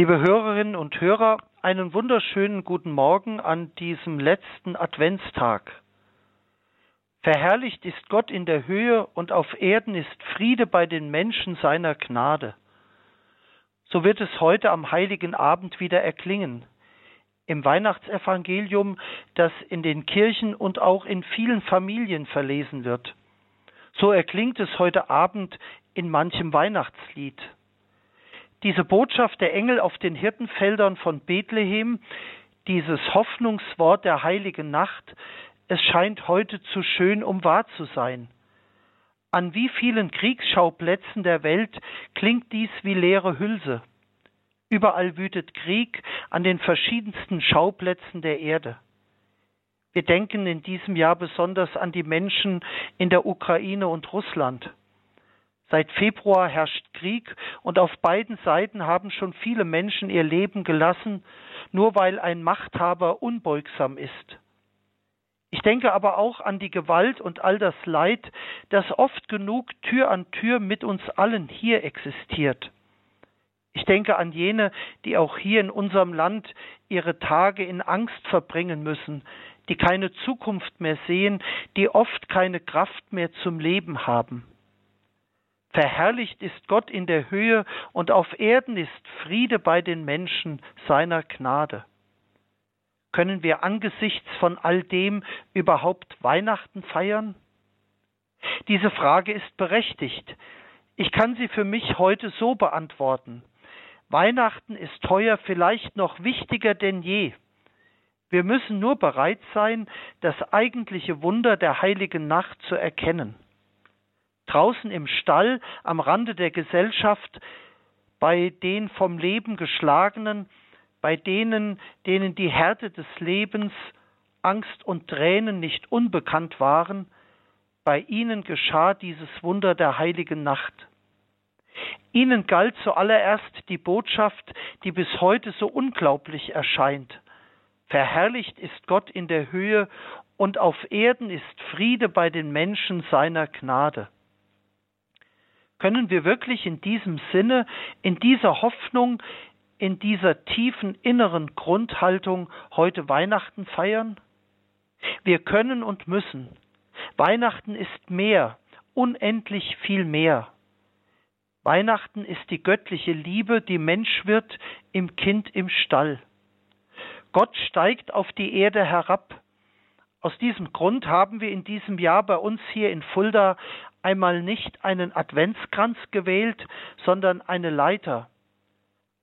Liebe Hörerinnen und Hörer, einen wunderschönen guten Morgen an diesem letzten Adventstag. Verherrlicht ist Gott in der Höhe und auf Erden ist Friede bei den Menschen seiner Gnade. So wird es heute am heiligen Abend wieder erklingen. Im Weihnachtsevangelium, das in den Kirchen und auch in vielen Familien verlesen wird. So erklingt es heute Abend in manchem Weihnachtslied. Diese Botschaft der Engel auf den Hirtenfeldern von Bethlehem, dieses Hoffnungswort der heiligen Nacht, es scheint heute zu schön, um wahr zu sein. An wie vielen Kriegsschauplätzen der Welt klingt dies wie leere Hülse. Überall wütet Krieg an den verschiedensten Schauplätzen der Erde. Wir denken in diesem Jahr besonders an die Menschen in der Ukraine und Russland. Seit Februar herrscht Krieg und auf beiden Seiten haben schon viele Menschen ihr Leben gelassen, nur weil ein Machthaber unbeugsam ist. Ich denke aber auch an die Gewalt und all das Leid, das oft genug Tür an Tür mit uns allen hier existiert. Ich denke an jene, die auch hier in unserem Land ihre Tage in Angst verbringen müssen, die keine Zukunft mehr sehen, die oft keine Kraft mehr zum Leben haben. Verherrlicht ist Gott in der Höhe und auf Erden ist Friede bei den Menschen seiner Gnade. Können wir angesichts von all dem überhaupt Weihnachten feiern? Diese Frage ist berechtigt. Ich kann sie für mich heute so beantworten. Weihnachten ist heuer vielleicht noch wichtiger denn je. Wir müssen nur bereit sein, das eigentliche Wunder der heiligen Nacht zu erkennen draußen im Stall am Rande der Gesellschaft, bei den vom Leben geschlagenen, bei denen, denen die Härte des Lebens, Angst und Tränen nicht unbekannt waren, bei ihnen geschah dieses Wunder der heiligen Nacht. Ihnen galt zuallererst die Botschaft, die bis heute so unglaublich erscheint. Verherrlicht ist Gott in der Höhe und auf Erden ist Friede bei den Menschen seiner Gnade. Können wir wirklich in diesem Sinne, in dieser Hoffnung, in dieser tiefen inneren Grundhaltung heute Weihnachten feiern? Wir können und müssen. Weihnachten ist mehr, unendlich viel mehr. Weihnachten ist die göttliche Liebe, die Mensch wird im Kind im Stall. Gott steigt auf die Erde herab. Aus diesem Grund haben wir in diesem Jahr bei uns hier in Fulda einmal nicht einen Adventskranz gewählt, sondern eine Leiter.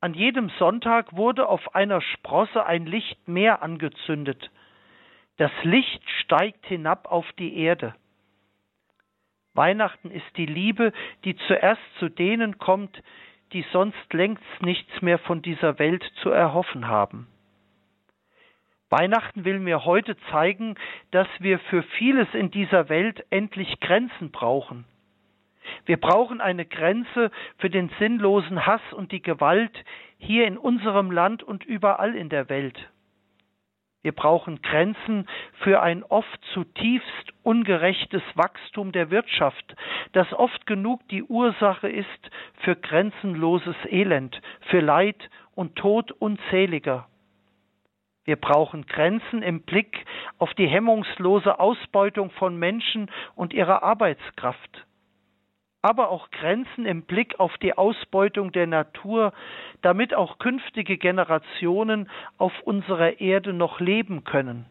An jedem Sonntag wurde auf einer Sprosse ein Licht mehr angezündet. Das Licht steigt hinab auf die Erde. Weihnachten ist die Liebe, die zuerst zu denen kommt, die sonst längst nichts mehr von dieser Welt zu erhoffen haben. Weihnachten will mir heute zeigen, dass wir für vieles in dieser Welt endlich Grenzen brauchen. Wir brauchen eine Grenze für den sinnlosen Hass und die Gewalt hier in unserem Land und überall in der Welt. Wir brauchen Grenzen für ein oft zutiefst ungerechtes Wachstum der Wirtschaft, das oft genug die Ursache ist für grenzenloses Elend, für Leid und Tod unzähliger. Wir brauchen Grenzen im Blick auf die hemmungslose Ausbeutung von Menschen und ihrer Arbeitskraft, aber auch Grenzen im Blick auf die Ausbeutung der Natur, damit auch künftige Generationen auf unserer Erde noch leben können.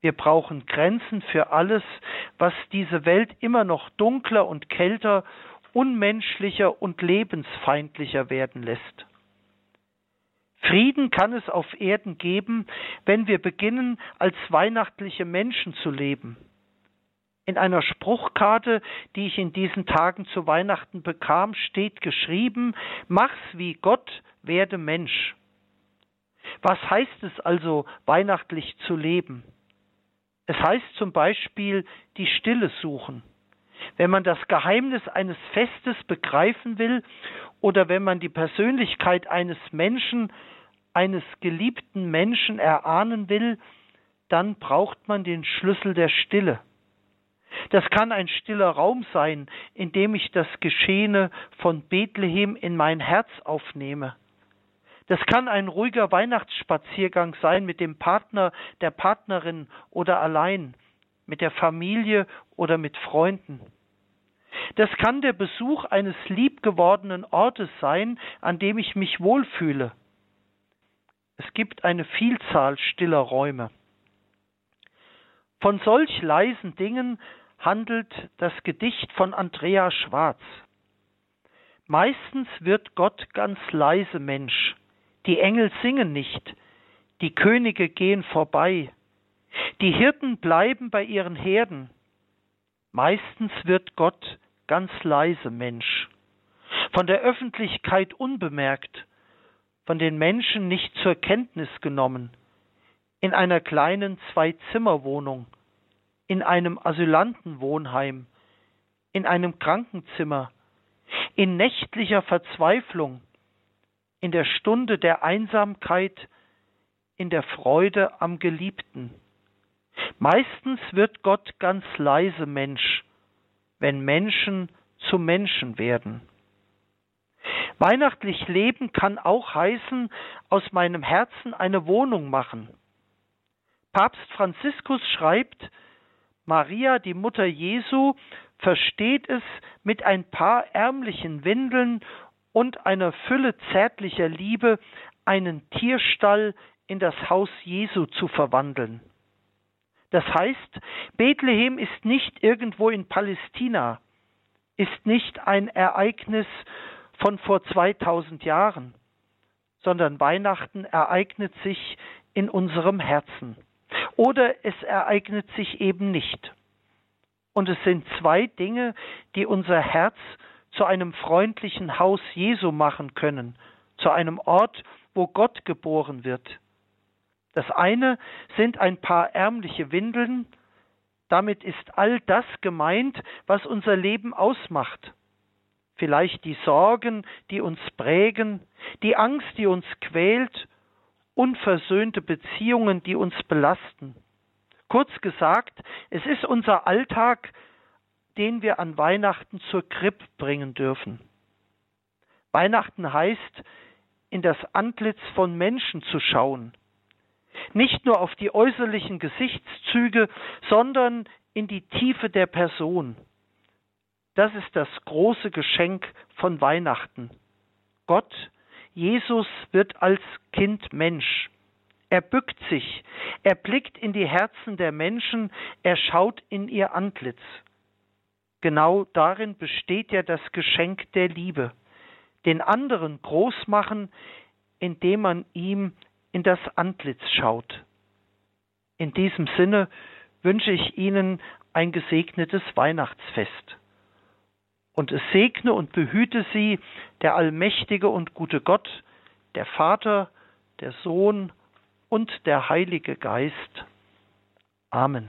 Wir brauchen Grenzen für alles, was diese Welt immer noch dunkler und kälter, unmenschlicher und lebensfeindlicher werden lässt. Frieden kann es auf Erden geben, wenn wir beginnen, als weihnachtliche Menschen zu leben. In einer Spruchkarte, die ich in diesen Tagen zu Weihnachten bekam, steht geschrieben, mach's wie Gott, werde Mensch. Was heißt es also, weihnachtlich zu leben? Es heißt zum Beispiel, die Stille suchen. Wenn man das Geheimnis eines Festes begreifen will oder wenn man die Persönlichkeit eines Menschen, eines geliebten Menschen erahnen will, dann braucht man den Schlüssel der Stille. Das kann ein stiller Raum sein, in dem ich das Geschehene von Bethlehem in mein Herz aufnehme. Das kann ein ruhiger Weihnachtsspaziergang sein mit dem Partner, der Partnerin oder allein, mit der Familie oder mit Freunden. Das kann der Besuch eines liebgewordenen Ortes sein, an dem ich mich wohlfühle. Es gibt eine Vielzahl stiller Räume. Von solch leisen Dingen handelt das Gedicht von Andrea Schwarz. Meistens wird Gott ganz leise Mensch, die Engel singen nicht, die Könige gehen vorbei, die Hirten bleiben bei ihren Herden. Meistens wird Gott ganz leise Mensch, von der Öffentlichkeit unbemerkt, von den Menschen nicht zur Kenntnis genommen, in einer kleinen Zwei-Zimmer-Wohnung, in einem Asylantenwohnheim, in einem Krankenzimmer, in nächtlicher Verzweiflung, in der Stunde der Einsamkeit, in der Freude am Geliebten. Meistens wird Gott ganz leise Mensch, wenn Menschen zu Menschen werden. Weihnachtlich leben kann auch heißen, aus meinem Herzen eine Wohnung machen. Papst Franziskus schreibt, Maria, die Mutter Jesu, versteht es, mit ein paar ärmlichen Windeln und einer Fülle zärtlicher Liebe einen Tierstall in das Haus Jesu zu verwandeln. Das heißt, Bethlehem ist nicht irgendwo in Palästina, ist nicht ein Ereignis von vor 2000 Jahren, sondern Weihnachten ereignet sich in unserem Herzen. Oder es ereignet sich eben nicht. Und es sind zwei Dinge, die unser Herz zu einem freundlichen Haus Jesu machen können, zu einem Ort, wo Gott geboren wird. Das eine sind ein paar ärmliche Windeln, damit ist all das gemeint, was unser Leben ausmacht. Vielleicht die Sorgen, die uns prägen, die Angst, die uns quält, unversöhnte Beziehungen, die uns belasten. Kurz gesagt, es ist unser Alltag, den wir an Weihnachten zur Kripp bringen dürfen. Weihnachten heißt, in das Antlitz von Menschen zu schauen, nicht nur auf die äußerlichen Gesichtszüge, sondern in die Tiefe der Person. Das ist das große Geschenk von Weihnachten. Gott, Jesus wird als Kind Mensch. Er bückt sich, er blickt in die Herzen der Menschen, er schaut in ihr Antlitz. Genau darin besteht ja das Geschenk der Liebe. Den anderen groß machen, indem man ihm in das Antlitz schaut. In diesem Sinne wünsche ich Ihnen ein gesegnetes Weihnachtsfest. Und es segne und behüte Sie der allmächtige und gute Gott, der Vater, der Sohn und der Heilige Geist. Amen.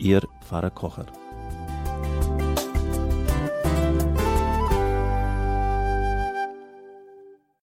Ihr Pfarrer Kocher.